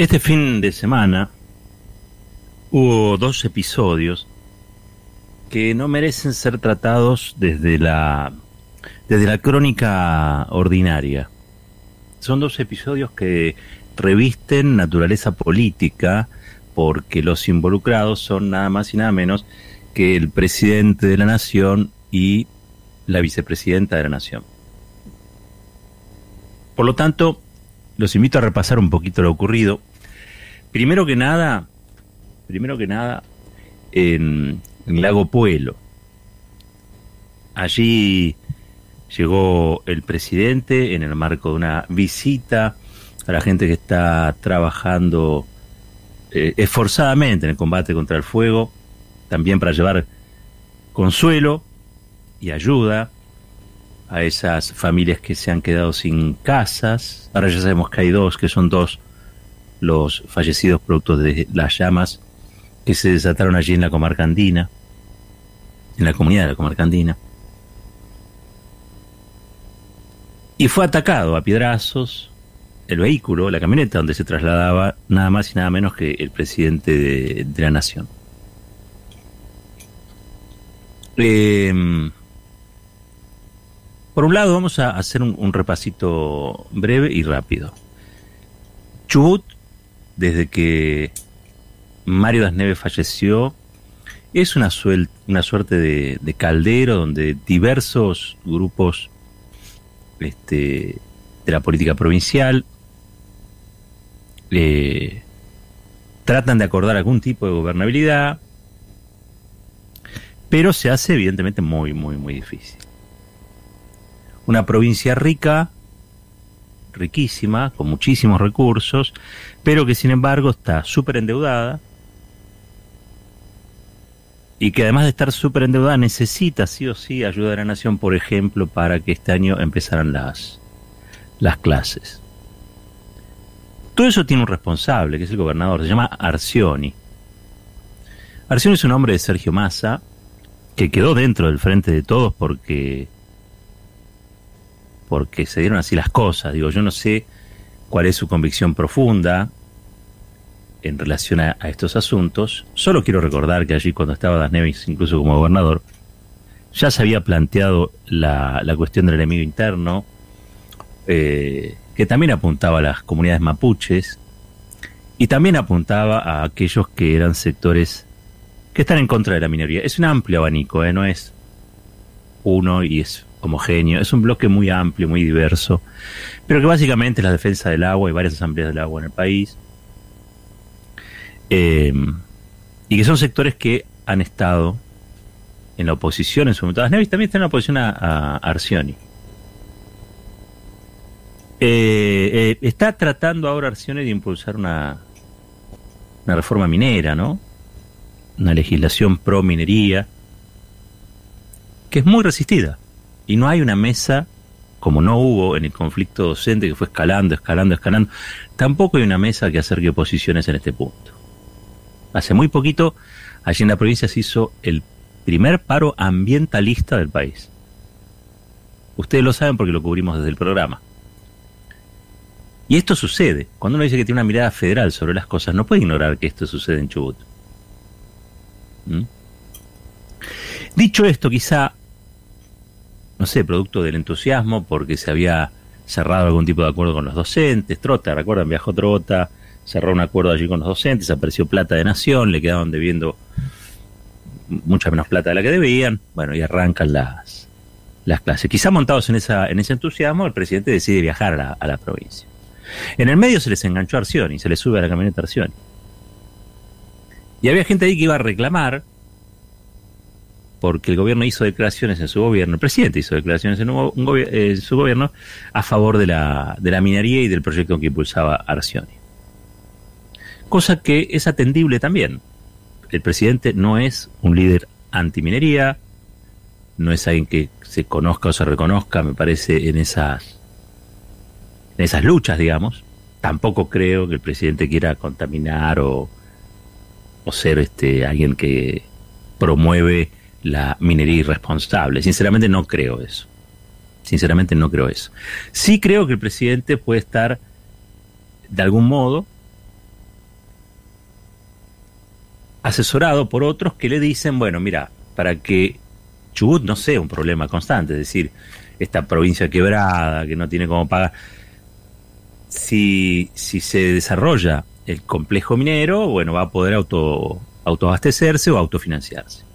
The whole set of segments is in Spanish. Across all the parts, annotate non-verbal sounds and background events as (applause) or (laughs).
Este fin de semana hubo dos episodios que no merecen ser tratados desde la desde la crónica ordinaria. Son dos episodios que revisten naturaleza política porque los involucrados son nada más y nada menos que el presidente de la nación y la vicepresidenta de la nación. Por lo tanto, los invito a repasar un poquito lo ocurrido Primero que nada, primero que nada, en, Lago Puelo. Allí llegó el presidente en el marco de una visita a la gente que está trabajando eh, esforzadamente en el combate contra el fuego, también para llevar consuelo y ayuda a esas familias que se han quedado sin casas. Ahora ya sabemos que hay dos, que son dos los fallecidos productos de las llamas que se desataron allí en la comarca andina, en la comunidad de la comarca andina. Y fue atacado a piedrazos el vehículo, la camioneta donde se trasladaba nada más y nada menos que el presidente de, la nación. Em, por un lado, vamos a hacer un, un repasito breve y rápido. Chubut desde que Mario Das Neves falleció, es una, una suerte de, caldero donde diversos grupos este, de la política provincial eh, tratan de acordar algún tipo de gobernabilidad, pero se hace evidentemente muy, muy, muy difícil. Una provincia rica riquísima, con muchísimos recursos, pero que sin embargo está súper endeudada y que además de estar súper endeudada necesita sí o sí ayuda de la nación, por ejemplo, para que este año empezaran las, las clases. Todo eso tiene un responsable, que es el gobernador, se llama Arcioni. Arcioni es un hombre de Sergio Massa, que quedó dentro del frente de todos porque porque se dieron así las cosas. Digo, yo no sé cuál es su convicción profunda en relación a, estos asuntos. Solo quiero recordar que allí cuando estaba Das Neves, incluso como gobernador, ya se había planteado la, cuestión del enemigo interno, eh, que también apuntaba a las comunidades mapuches y también apuntaba a aquellos que eran sectores que están en contra de la minoría. Es un amplio abanico, ¿eh? no es uno y es homogéneo, es un bloque muy amplio, muy diverso, pero que básicamente es la defensa del agua y varias asambleas del agua en el país, eh, y que son sectores que han estado en la oposición en su momento. Nevis también está en la oposición a, Arcioni. Eh, eh, está tratando ahora Arcioni de impulsar una, una reforma minera, ¿no? Una legislación pro minería que es muy resistida. Y no hay una mesa, como no hubo en el conflicto docente que fue escalando, escalando, escalando, tampoco hay una mesa que acerque posiciones en este punto. Hace muy poquito, allí en la provincia se hizo el primer paro ambientalista del país. Ustedes lo saben porque lo cubrimos desde el programa. Y esto sucede. Cuando uno dice que tiene una mirada federal sobre las cosas, no puede ignorar que esto sucede en Chubut. ¿Mm? Dicho esto, quizá no sé, producto del entusiasmo, porque se había cerrado algún tipo de acuerdo con los docentes. Trota, recuerdan, viajó Trota, cerró un acuerdo allí con los docentes, apareció plata de nación, le quedaban debiendo mucha menos plata de la que debían. Bueno, y arrancan las, las clases. Quizá montados en, esa, en ese entusiasmo, el presidente decide viajar a la, provincia. En el medio se les enganchó a Arcioni, se les sube a la camioneta Arcioni. Y había gente ahí que iba a reclamar porque el gobierno hizo declaraciones en su gobierno, el presidente hizo declaraciones en, su gobierno a favor de la, de la minería y del proyecto que impulsaba Arcioni. Cosa que es atendible también. El presidente no es un líder antiminería, no es alguien que se conozca o se reconozca, me parece, en esas, en esas luchas, digamos. Tampoco creo que el presidente quiera contaminar o, o ser este alguien que promueve la minería irresponsable. Sinceramente no creo eso. Sinceramente no creo eso. Sí creo que el presidente puede estar de algún modo asesorado por otros que le dicen, bueno, mira, para que Chubut no sea un problema constante, es decir, esta provincia quebrada, que no tiene cómo pagar, si, si se desarrolla el complejo minero, bueno, va a poder auto, autoabastecerse o autofinanciarse.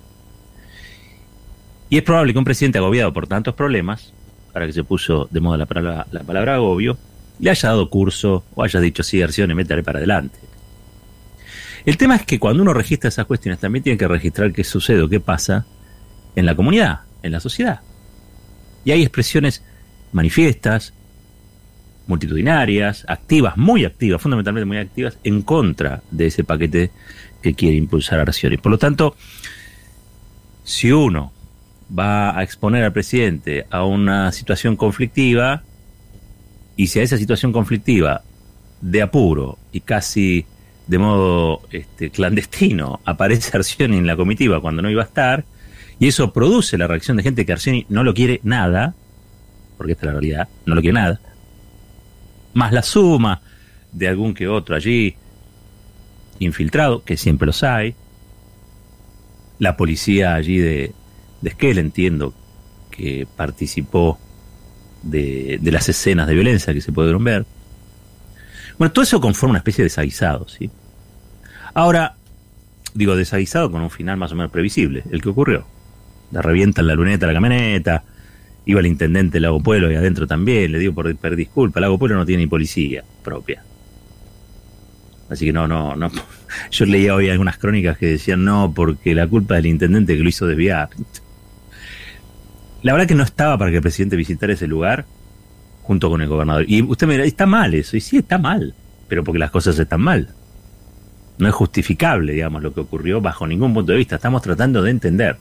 Y es probable que un presidente agobiado por tantos problemas, para que se puso de moda la palabra, la palabra agobio, le haya dado curso o haya dicho, sí, García, meteré para adelante. El tema es que cuando uno registra esas cuestiones, también tiene que registrar qué sucede o qué pasa en la comunidad, en la sociedad. Y hay expresiones manifiestas, multitudinarias, activas, muy activas, fundamentalmente muy activas, en contra de ese paquete que quiere impulsar Arcioni. Por lo tanto, si uno va a exponer al presidente a una situación conflictiva, y si a esa situación conflictiva de apuro y casi de modo este, clandestino aparece (laughs) Arcioni en la comitiva cuando no iba a estar, y eso produce la reacción de gente que Arcioni no lo quiere nada, porque esta es la realidad, no lo quiere nada, más la suma de algún que otro allí infiltrado, que siempre los hay, la policía allí de, de Esquel, entiendo que participó de, de, las escenas de violencia que se pudieron ver. Bueno, todo eso conforma una especie de desaguisado, ¿sí? Ahora, digo desaguisado con un final más o menos previsible, el que ocurrió. La revientan la luneta la camioneta, iba el intendente Lago Pueblo y adentro también, le digo por pedir disculpa, Lago Pueblo no tiene ni policía propia. Así que no, no, no. (laughs) Yo leía hoy algunas crónicas que decían no, porque la culpa del intendente que lo hizo desviar. La verdad que no estaba para que el presidente visitara ese lugar junto con el gobernador. Y usted me dirá, está mal eso. Y sí, está mal, pero porque las cosas están mal. No es justificable, digamos, lo que ocurrió bajo ningún punto de vista. Estamos tratando de entender.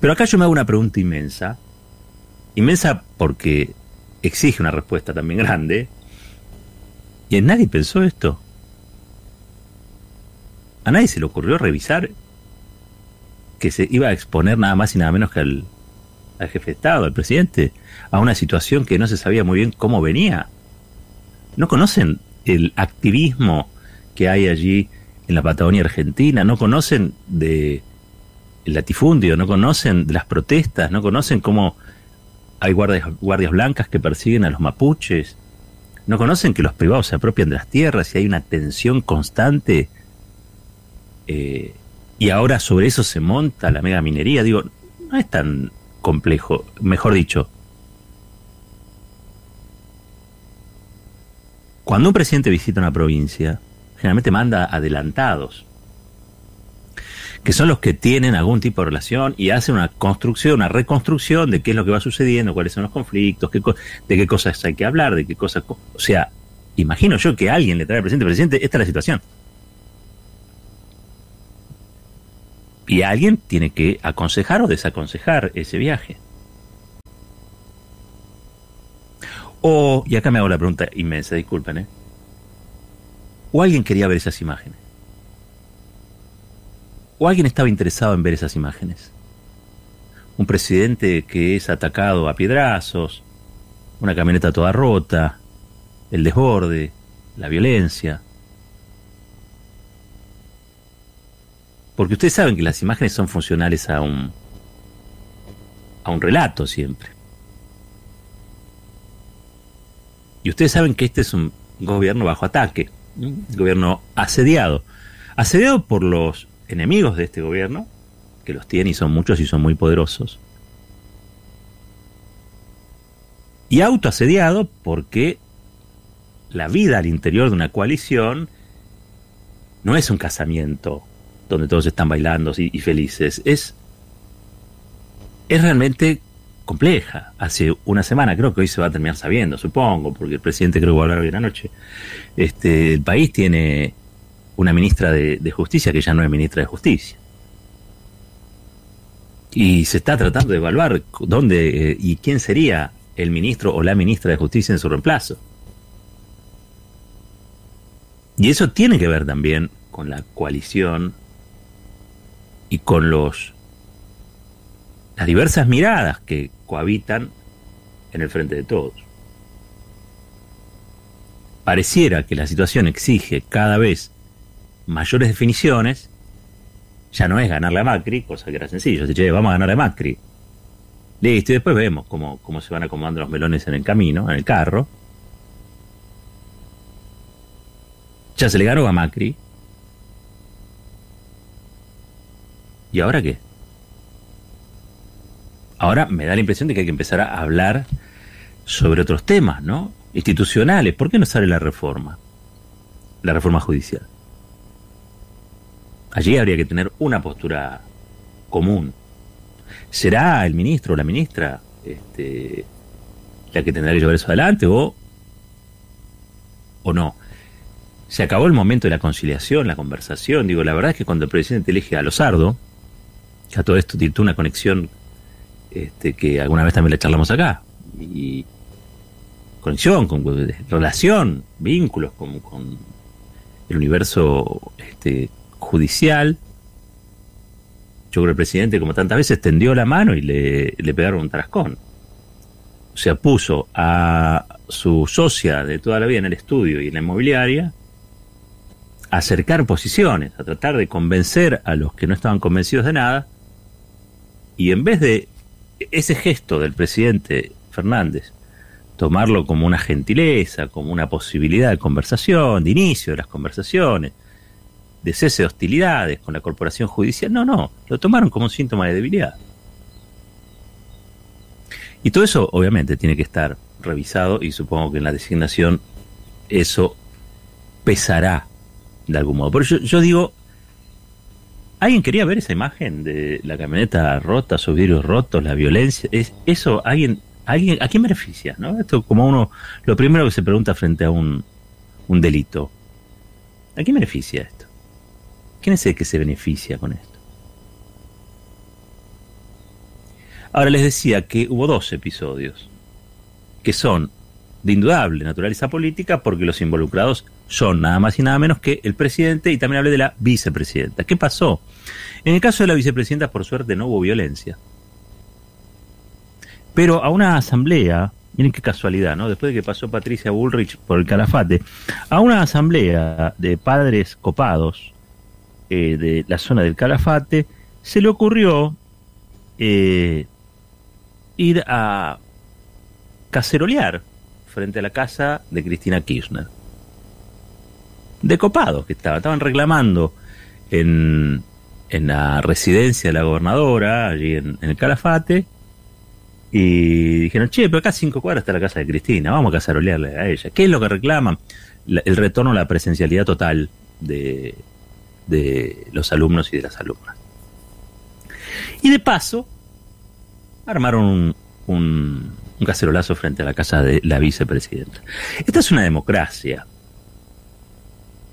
Pero acá yo me hago una pregunta inmensa. Inmensa porque exige una respuesta también grande. Y en nadie pensó esto. A nadie se le ocurrió revisar que se iba a exponer nada más y nada menos que al, jefe de Estado, al presidente, a una situación que no se sabía muy bien cómo venía. ¿No conocen el activismo que hay allí en la Patagonia Argentina? ¿No conocen de el latifundio? ¿No conocen de las protestas? ¿No conocen cómo hay guardias, guardias blancas que persiguen a los mapuches? ¿No conocen que los privados se apropian de las tierras y hay una tensión constante? Eh, y ahora sobre eso se monta la mega minería. Digo, no es tan complejo. Mejor dicho, cuando un presidente visita una provincia, generalmente manda adelantados, que son los que tienen algún tipo de relación y hacen una construcción, una reconstrucción de qué es lo que va sucediendo, cuáles son los conflictos, qué de qué cosas hay que hablar, de qué cosas... O sea, imagino yo que alguien le trae al presidente, presidente, esta es la situación. Y alguien tiene que aconsejar o desaconsejar ese viaje. O, y acá me hago la pregunta inmensa, disculpen, ¿eh? O alguien quería ver esas imágenes. O alguien estaba interesado en ver esas imágenes. Un presidente que es atacado a piedrazos, una camioneta toda rota, el desborde, la violencia. Porque ustedes saben que las imágenes son funcionales a un a un relato siempre. Y ustedes saben que este es un gobierno bajo ataque, un gobierno asediado. Asediado por los enemigos de este gobierno, que los tiene y son muchos y son muy poderosos. Y autoasediado porque la vida al interior de una coalición no es un casamiento donde todos están bailando y, felices. Es, es realmente compleja. Hace una semana, creo que hoy se va a terminar sabiendo, supongo, porque el presidente creo que va a hablar hoy en la noche. Este, el país tiene una ministra de, de, Justicia que ya no es ministra de Justicia. Y se está tratando de evaluar dónde eh, y quién sería el ministro o la ministra de Justicia en su reemplazo. Y eso tiene que ver también con la coalición y con los las diversas miradas que cohabitan en el frente de todos. Pareciera que la situación exige cada vez mayores definiciones, ya no es ganarle a Macri, cosa que era sencillo. Se vamos a ganar a Macri. Listo, y después vemos cómo, cómo se van acomodando los melones en el camino, en el carro. Ya se le ganó a Macri. ¿Y ahora qué? Ahora me da la impresión de que hay que empezar a hablar sobre otros temas, ¿no? Institucionales. ¿Por qué no sale la reforma? La reforma judicial. Allí habría que tener una postura común. ¿Será el ministro o la ministra este, la que tendrá que llevar eso adelante o, o no? Se acabó el momento de la conciliación, la conversación. Digo, la verdad es que cuando el presidente elige a Lozardo, a todo esto tiene una conexión este, que alguna vez también le charlamos acá, y conexión, con, relación, vínculos con, con el universo este, judicial. Yo creo que el presidente, como tantas veces, tendió la mano y le, le pegaron un tarascón. O sea, puso a su socia de toda la vida en el estudio y en la inmobiliaria a acercar posiciones, a tratar de convencer a los que no estaban convencidos de nada. Y en vez de ese gesto del presidente Fernández, tomarlo como una gentileza, como una posibilidad de conversación, de inicio de las conversaciones, de cese de hostilidades con la corporación judicial. No, no, lo tomaron como un síntoma de debilidad. Y todo eso obviamente tiene que estar revisado y supongo que en la designación eso pesará de algún modo. Por eso yo, digo, ¿alguien quería ver esa imagen de la camioneta rota, sus vidrios rotos, la violencia? ¿Es, ¿Eso alguien, alguien, a quién beneficia? ¿no? Esto como uno, lo primero que se pregunta frente a un, un delito. ¿A quién beneficia esto? ¿Quién es el que se beneficia con esto? Ahora les decía que hubo dos episodios que son de indudable naturaleza política porque los involucrados son nada más y nada menos que el presidente y también hablé de la vicepresidenta. ¿Qué pasó? En el caso de la vicepresidenta, por suerte, no hubo violencia. Pero a una asamblea, miren qué casualidad, ¿no? Después de que pasó Patricia Bullrich por el calafate, a una asamblea de padres copados, eh, de la zona del Calafate, se le ocurrió eh, ir a cacerolear frente a la casa de Cristina Kirchner. De copados que estaban, estaban reclamando en, en la residencia de la gobernadora, allí en, el Calafate, y dijeron, che, pero acá cinco cuadras está la casa de Cristina, vamos a cacerolearle a ella. ¿Qué es lo que reclaman? el retorno a la presencialidad total de, de los alumnos y de las alumnas. Y de paso, armaron un, cacerolazo frente a la casa de la vicepresidenta. Esta es una democracia.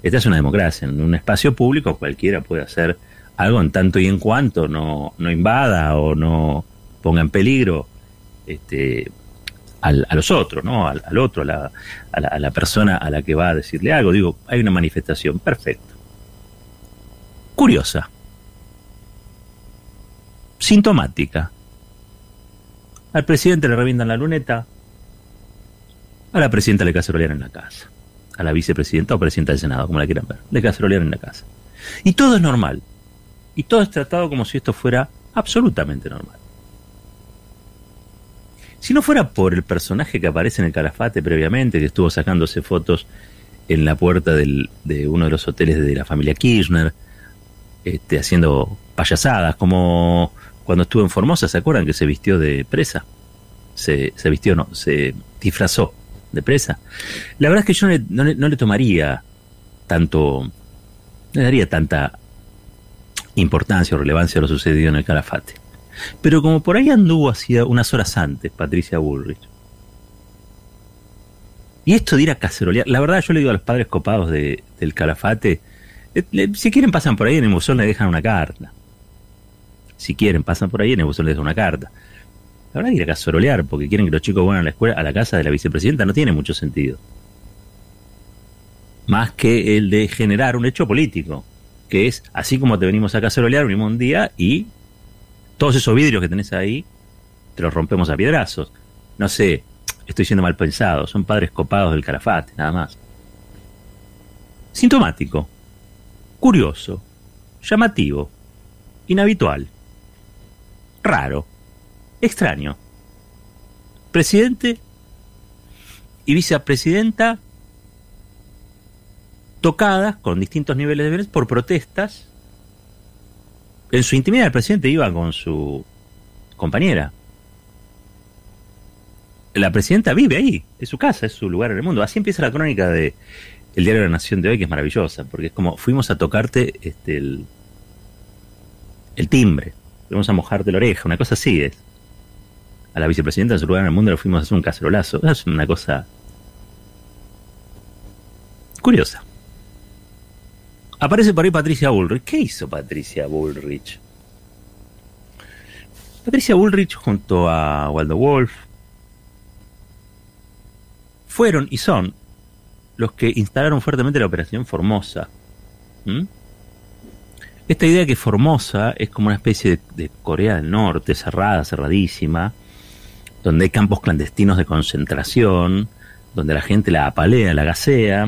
Esta es una democracia. En un espacio público cualquiera puede hacer algo en tanto y en cuanto no, no invada o no ponga en peligro este, al, a los otros, ¿no? Al, otro, a la, a la persona a la que va a decirle algo. Digo, hay una manifestación, perfecto curiosa, sintomática. Al presidente le reviendan la luneta, a la presidenta le cacerolean en la casa, a la vicepresidenta o presidenta del Senado, como la quieran ver, le cacerolean en la casa. Y todo es normal, y todo es tratado como si esto fuera absolutamente normal. Si no fuera por el personaje que aparece en el calafate previamente, que estuvo sacándose fotos en la puerta de uno de los hoteles de la familia Kirchner, este, haciendo payasadas, como cuando estuvo en Formosa, ¿se acuerdan que se vistió de presa? Se, se vistió, no, se disfrazó de presa. La verdad es que yo no le, no le, tomaría tanto, no le daría tanta importancia o relevancia a lo sucedido en el Calafate. Pero como por ahí anduvo hacía unas horas antes Patricia Bullrich, y esto de ir cacerolear, la verdad yo le digo a los padres copados de, del Calafate, si quieren pasan por ahí en el buzón le dejan una carta. Si quieren pasan por ahí en el buzón le dejan una carta. La verdad que ir a casorolear porque quieren que los chicos vayan a la escuela, a la casa de la vicepresidenta no tiene mucho sentido. Más que el de generar un hecho político, que es así como te venimos a cacerolear, venimos un día y todos esos vidrios que tenés ahí te los rompemos a piedrazos. No sé, estoy siendo mal pensado, son padres copados del carafate, nada más. Sintomático curioso, llamativo, inhabitual, raro, extraño. Presidente y vicepresidenta tocadas con distintos niveles de violencia por protestas. En su intimidad el presidente iba con su compañera. La presidenta vive ahí, es su casa, es su lugar en el mundo. Así empieza la crónica de el diario de la Nación de hoy, que es maravillosa, porque es como fuimos a tocarte este, el, el timbre, fuimos a mojarte la oreja, una cosa así es. A la vicepresidenta de su lugar en el mundo le fuimos a hacer un cacerolazo. Es una cosa curiosa. Aparece por ahí Patricia Bullrich. ¿Qué hizo Patricia Bullrich? Patricia Bullrich junto a Waldo Wolf fueron y son los que instalaron fuertemente la operación Formosa. ¿Mm? Esta idea que Formosa es como una especie de, Corea del Norte, cerrada, cerradísima, donde hay campos clandestinos de concentración, donde la gente la apalea, la gasea,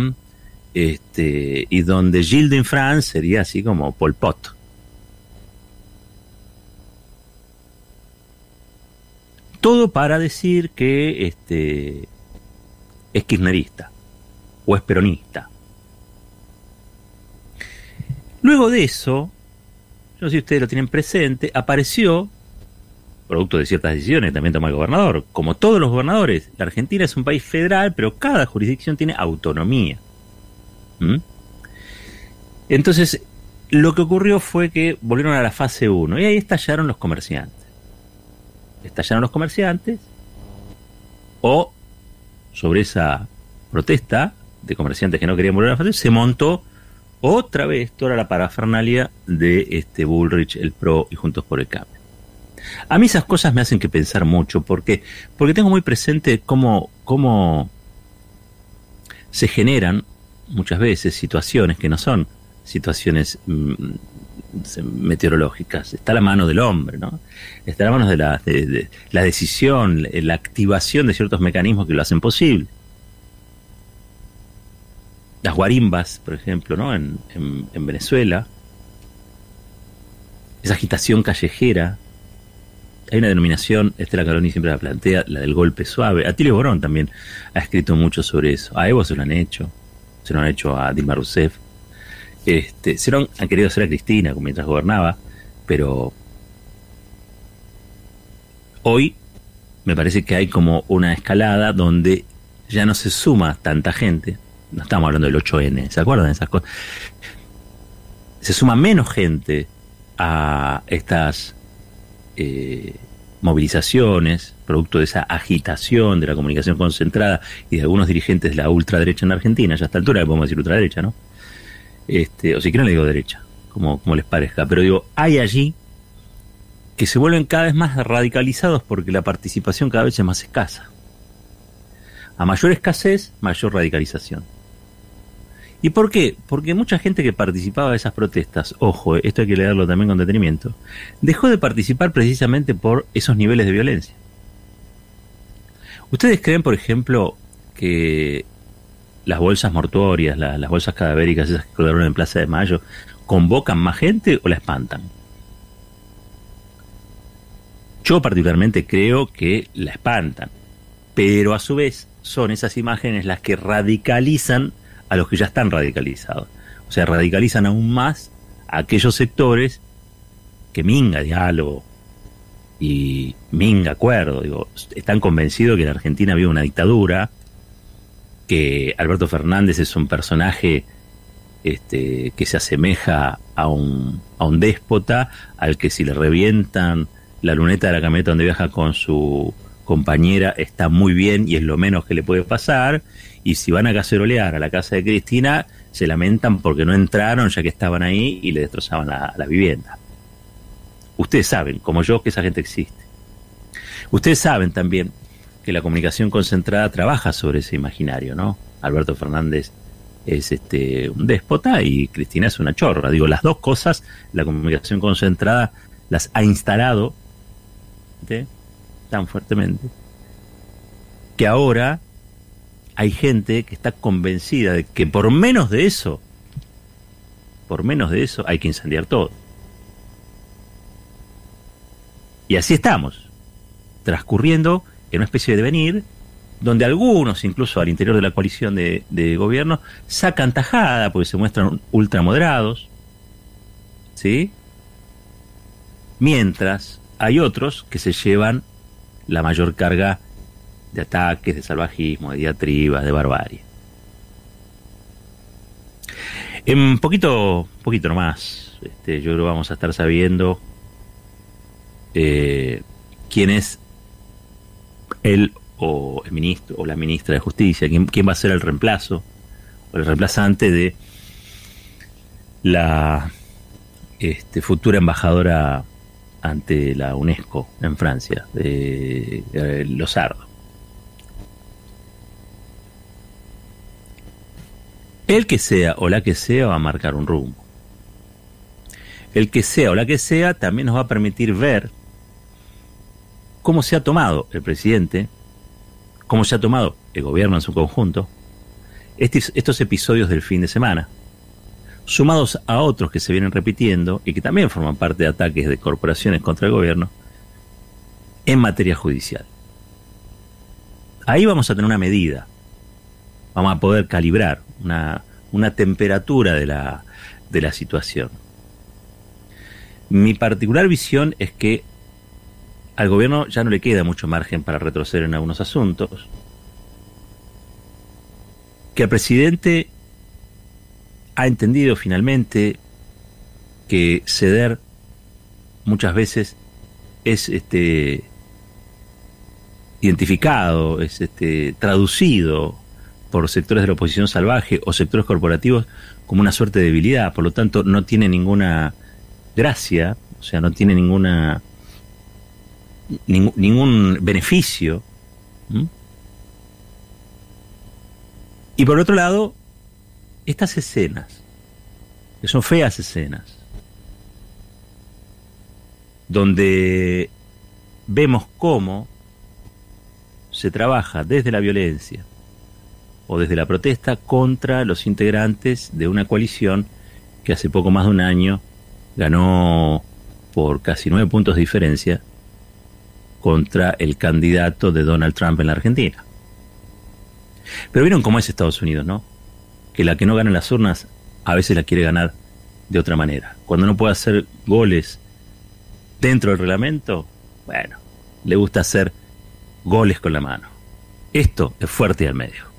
este, y donde Gilles de France sería así como Pol Pot. Todo para decir que este, es kirchnerista o es peronista. Luego de eso, no sé si ustedes lo tienen presente, apareció, producto de ciertas decisiones que también tomó el gobernador, como todos los gobernadores, la Argentina es un país federal, pero cada jurisdicción tiene autonomía. ¿Mm? Entonces, lo que ocurrió fue que volvieron a la fase 1 y ahí estallaron los comerciantes. Estallaron los comerciantes o sobre esa protesta de comerciantes que no querían volver a la fase, se montó otra vez toda la parafernalia de este Bullrich, el PRO y Juntos por el Cambio. A mí esas cosas me hacen que pensar mucho, porque porque tengo muy presente cómo, cómo se generan muchas veces situaciones que no son situaciones mm, meteorológicas. Está la mano del hombre, ¿no? Está la mano de la, de la decisión, la activación de ciertos mecanismos que lo hacen posible las guarimbas, por ejemplo, ¿no? en, en, Venezuela, esa agitación callejera. Hay una denominación, Estela Caroni siempre la plantea, la del golpe suave. Atilio Borón también ha escrito mucho sobre eso. A Evo se lo han hecho, se lo han hecho a Dilma Rousseff. Este, se lo han querido hacer a Cristina mientras gobernaba, pero hoy me parece que hay como una escalada donde ya no se suma tanta gente, no estamos hablando del 8N, ¿se acuerdan de esas cosas? Se suma menos gente a estas eh, movilizaciones, producto de esa agitación de la comunicación concentrada y de algunos dirigentes de la ultraderecha en Argentina, ya a esta altura le podemos decir ultraderecha, ¿no? Este, o si quieren le digo derecha, como, como les parezca, pero digo, hay allí que se vuelven cada vez más radicalizados porque la participación cada vez es más escasa. A mayor escasez, mayor radicalización. ¿Y por qué? Porque mucha gente que participaba de esas protestas, ojo, esto hay que leerlo también con detenimiento, dejó de participar precisamente por esos niveles de violencia. ¿Ustedes creen, por ejemplo, que las bolsas mortuorias, las bolsas cadavéricas, esas que colgaron en Plaza de Mayo, convocan más gente o la espantan? Yo particularmente creo que la espantan, pero a su vez son esas imágenes las que radicalizan a los que ya están radicalizados. O sea, radicalizan aún más a aquellos sectores que minga diálogo y minga acuerdo. Digo, están convencidos que en Argentina había una dictadura, que Alberto Fernández es un personaje este, que se asemeja a un, a un déspota, al que si le revientan la luneta de la camioneta donde viaja con su compañera está muy bien y es lo menos que le puede pasar, y si van a cacerolear a la casa de Cristina, se lamentan porque no entraron ya que estaban ahí y le destrozaban la, vivienda. Ustedes saben, como yo, que esa gente existe. Ustedes saben también que la comunicación concentrada trabaja sobre ese imaginario, ¿no? Alberto Fernández es este un déspota y Cristina es una chorra. Digo, las dos cosas, la comunicación concentrada las ha instalado tan fuertemente que ahora hay gente que está convencida de que por menos de eso por menos de eso hay que incendiar todo. Y así estamos, transcurriendo en una especie de devenir donde algunos, incluso al interior de la coalición de, gobierno, sacan tajada porque se muestran ultramoderados, ¿sí? Mientras hay otros que se llevan la mayor carga de ataques, de salvajismo, de diatribas, de barbarie. En poquito, poquito nomás, este, yo creo vamos a estar sabiendo eh, quién es el o el ministro o la ministra de Justicia, quién, quién va a ser el reemplazo o el reemplazante de la este, futura embajadora ante la UNESCO en Francia, de, de Lozardo. El que sea o la que sea va a marcar un rumbo. El que sea o la que sea también nos va a permitir ver cómo se ha tomado el presidente, cómo se ha tomado el gobierno en su conjunto, estos episodios del fin de semana, sumados a otros que se vienen repitiendo y que también forman parte de ataques de corporaciones contra el gobierno, en materia judicial. Ahí vamos a tener una medida, vamos a poder calibrar una, una temperatura de la, de la situación. Mi particular visión es que al gobierno ya no le queda mucho margen para retroceder en algunos asuntos, que el presidente ha entendido finalmente que ceder muchas veces es este identificado, es este traducido por sectores de la oposición salvaje o sectores corporativos como una suerte de debilidad, por lo tanto no tiene ninguna gracia, o sea, no tiene ninguna ningún beneficio. Y por otro lado, estas escenas, que son feas escenas, donde vemos cómo se trabaja desde la violencia, o desde la protesta contra los integrantes de una coalición que hace poco más de un año ganó por casi nueve puntos de diferencia contra el candidato de Donald Trump en la Argentina. Pero vieron cómo es Estados Unidos, ¿no? Que la que no gana las urnas a veces la quiere ganar de otra manera. Cuando no puede hacer goles dentro del reglamento, bueno, le gusta hacer goles con la mano. Esto es fuerte al medio.